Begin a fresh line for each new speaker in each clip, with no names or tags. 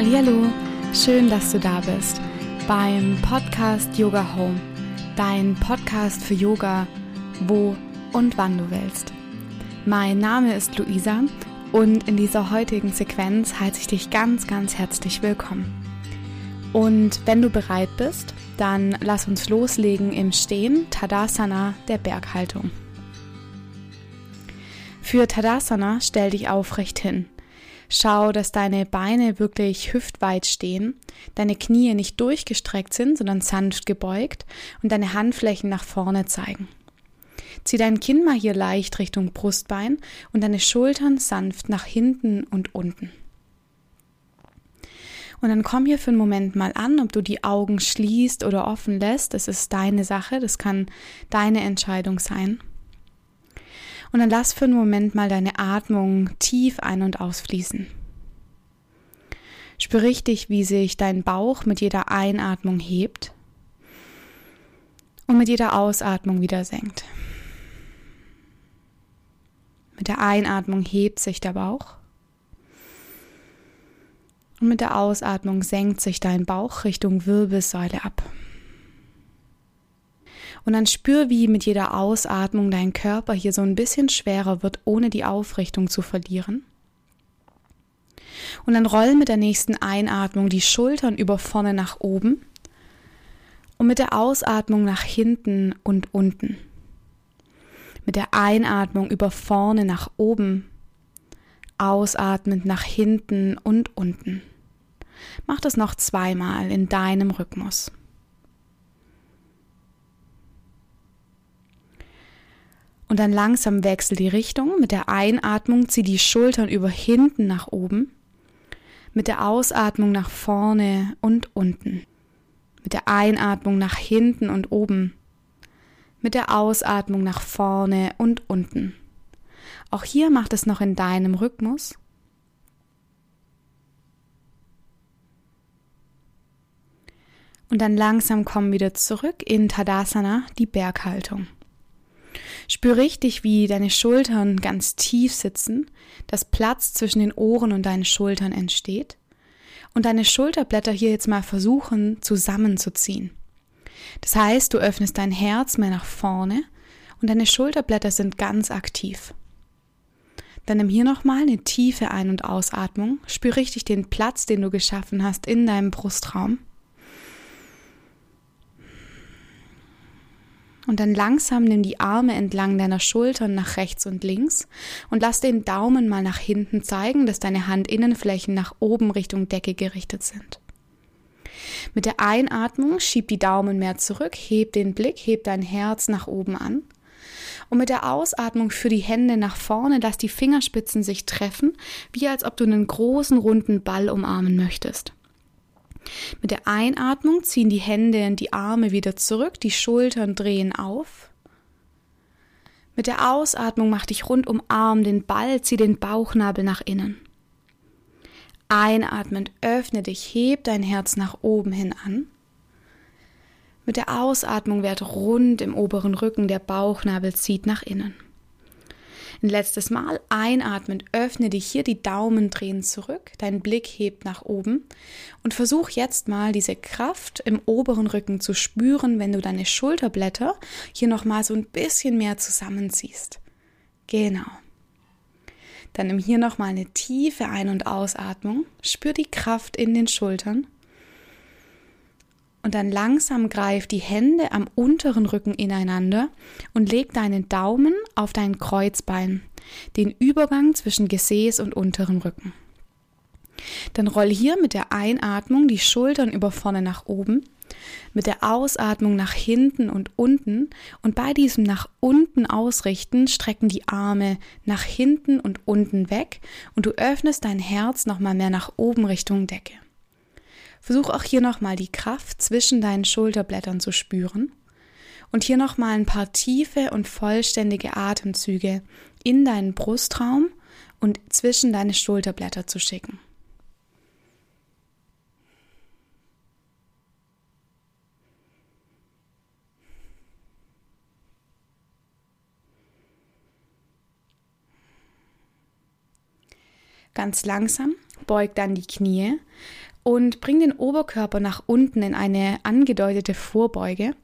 Hallo, schön, dass du da bist beim Podcast Yoga Home, dein Podcast für Yoga, wo und wann du willst. Mein Name ist Luisa und in dieser heutigen Sequenz heiße ich dich ganz, ganz herzlich willkommen. Und wenn du bereit bist, dann lass uns loslegen im Stehen, Tadasana der Berghaltung. Für Tadasana stell dich aufrecht hin. Schau, dass deine Beine wirklich hüftweit stehen, deine Knie nicht durchgestreckt sind, sondern sanft gebeugt und deine Handflächen nach vorne zeigen. Zieh dein Kinn mal hier leicht Richtung Brustbein und deine Schultern sanft nach hinten und unten. Und dann komm hier für einen Moment mal an, ob du die Augen schließt oder offen lässt. Das ist deine Sache, das kann deine Entscheidung sein. Und dann lass für einen Moment mal deine Atmung tief ein- und ausfließen. Spür richtig, wie sich dein Bauch mit jeder Einatmung hebt und mit jeder Ausatmung wieder senkt. Mit der Einatmung hebt sich der Bauch und mit der Ausatmung senkt sich dein Bauch Richtung Wirbelsäule ab. Und dann spür, wie mit jeder Ausatmung dein Körper hier so ein bisschen schwerer wird, ohne die Aufrichtung zu verlieren. Und dann roll mit der nächsten Einatmung die Schultern über vorne nach oben und mit der Ausatmung nach hinten und unten. Mit der Einatmung über vorne nach oben, ausatmend nach hinten und unten. Mach das noch zweimal in deinem Rhythmus. Und dann langsam wechsel die Richtung. Mit der Einatmung zieh die Schultern über hinten nach oben. Mit der Ausatmung nach vorne und unten. Mit der Einatmung nach hinten und oben. Mit der Ausatmung nach vorne und unten. Auch hier macht es noch in deinem Rhythmus. Und dann langsam komm wieder zurück in Tadasana, die Berghaltung. Spür richtig, wie deine Schultern ganz tief sitzen, dass Platz zwischen den Ohren und deinen Schultern entsteht und deine Schulterblätter hier jetzt mal versuchen zusammenzuziehen. Das heißt, du öffnest dein Herz mehr nach vorne und deine Schulterblätter sind ganz aktiv. Dann nimm hier nochmal eine tiefe Ein- und Ausatmung. Spür richtig den Platz, den du geschaffen hast in deinem Brustraum. Und dann langsam nimm die Arme entlang deiner Schultern nach rechts und links und lass den Daumen mal nach hinten zeigen, dass deine Handinnenflächen nach oben Richtung Decke gerichtet sind. Mit der Einatmung schieb die Daumen mehr zurück, heb den Blick, heb dein Herz nach oben an. Und mit der Ausatmung für die Hände nach vorne, lass die Fingerspitzen sich treffen, wie als ob du einen großen runden Ball umarmen möchtest. Mit der Einatmung ziehen die Hände und die Arme wieder zurück, die Schultern drehen auf. Mit der Ausatmung mach dich rundum Arm den Ball, zieh den Bauchnabel nach innen. Einatmend öffne dich, heb dein Herz nach oben hin an. Mit der Ausatmung wird rund im oberen Rücken, der Bauchnabel zieht nach innen. Ein letztes Mal. Einatmen, öffne dich hier, die Daumen drehen zurück, dein Blick hebt nach oben. Und versuch jetzt mal diese Kraft im oberen Rücken zu spüren, wenn du deine Schulterblätter hier nochmal so ein bisschen mehr zusammenziehst. Genau. Dann nimm hier nochmal eine tiefe Ein- und Ausatmung, spür die Kraft in den Schultern und dann langsam greif die Hände am unteren Rücken ineinander und leg deinen Daumen auf dein Kreuzbein, den Übergang zwischen Gesäß und unteren Rücken. Dann roll hier mit der Einatmung die Schultern über vorne nach oben, mit der Ausatmung nach hinten und unten und bei diesem nach unten ausrichten strecken die Arme nach hinten und unten weg und du öffnest dein Herz nochmal mehr nach oben Richtung Decke. Versuch auch hier nochmal die Kraft zwischen deinen Schulterblättern zu spüren und hier nochmal ein paar tiefe und vollständige Atemzüge in deinen Brustraum und zwischen deine Schulterblätter zu schicken. Ganz langsam beug dann die Knie Und bring den Oberkörper nach unten in eine angedeutete Vorbeuge.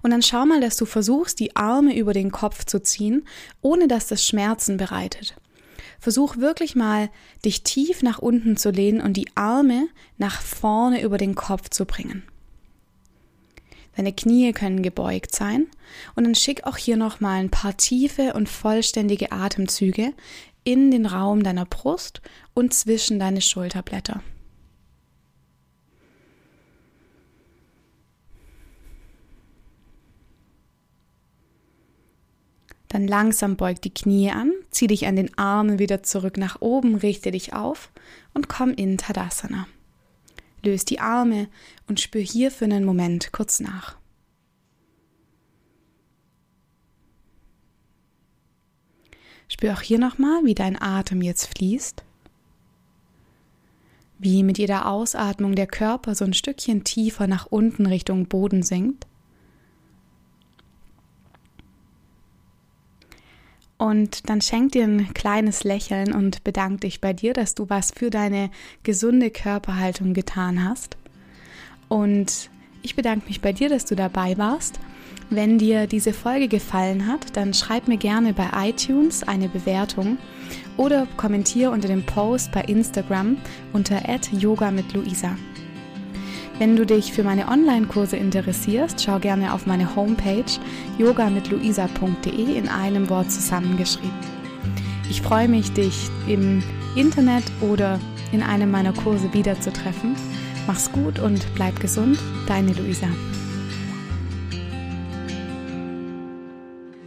Und dann schau mal, dass du versuchst, die Arme über den Kopf zu ziehen, ohne dass das Schmerzen bereitet. Versuch wirklich mal, dich tief nach unten zu lehnen und die Arme nach vorne über den Kopf zu bringen. Deine Knie können gebeugt sein und dann schick auch hier nochmal ein paar tiefe und vollständige Atemzüge in den Raum deiner Brust und zwischen deine Schulterblätter. Dann langsam beug die Knie an, zieh dich an den Armen wieder zurück nach oben, richte dich auf und komm in Tadasana. Löse die Arme und spür hier für einen Moment kurz nach. Spür auch hier nochmal, wie dein Atem jetzt fließt. Wie mit jeder Ausatmung der Körper so ein Stückchen tiefer nach unten Richtung Boden sinkt. Und dann schenk dir ein kleines Lächeln und bedank dich bei dir, dass du was für deine gesunde Körperhaltung getan hast. Und ich bedanke mich bei dir, dass du dabei warst. Wenn dir diese Folge gefallen hat, dann schreib mir gerne bei iTunes eine Bewertung oder kommentiere unter dem Post bei Instagram unter @yoga mit Luisa. Wenn du dich für meine Online-Kurse interessierst, schau gerne auf meine Homepage yogamitluisa.de in einem Wort zusammengeschrieben. Ich freue mich, dich im Internet oder in einem meiner Kurse wiederzutreffen. Mach's gut und bleib gesund, deine Luisa.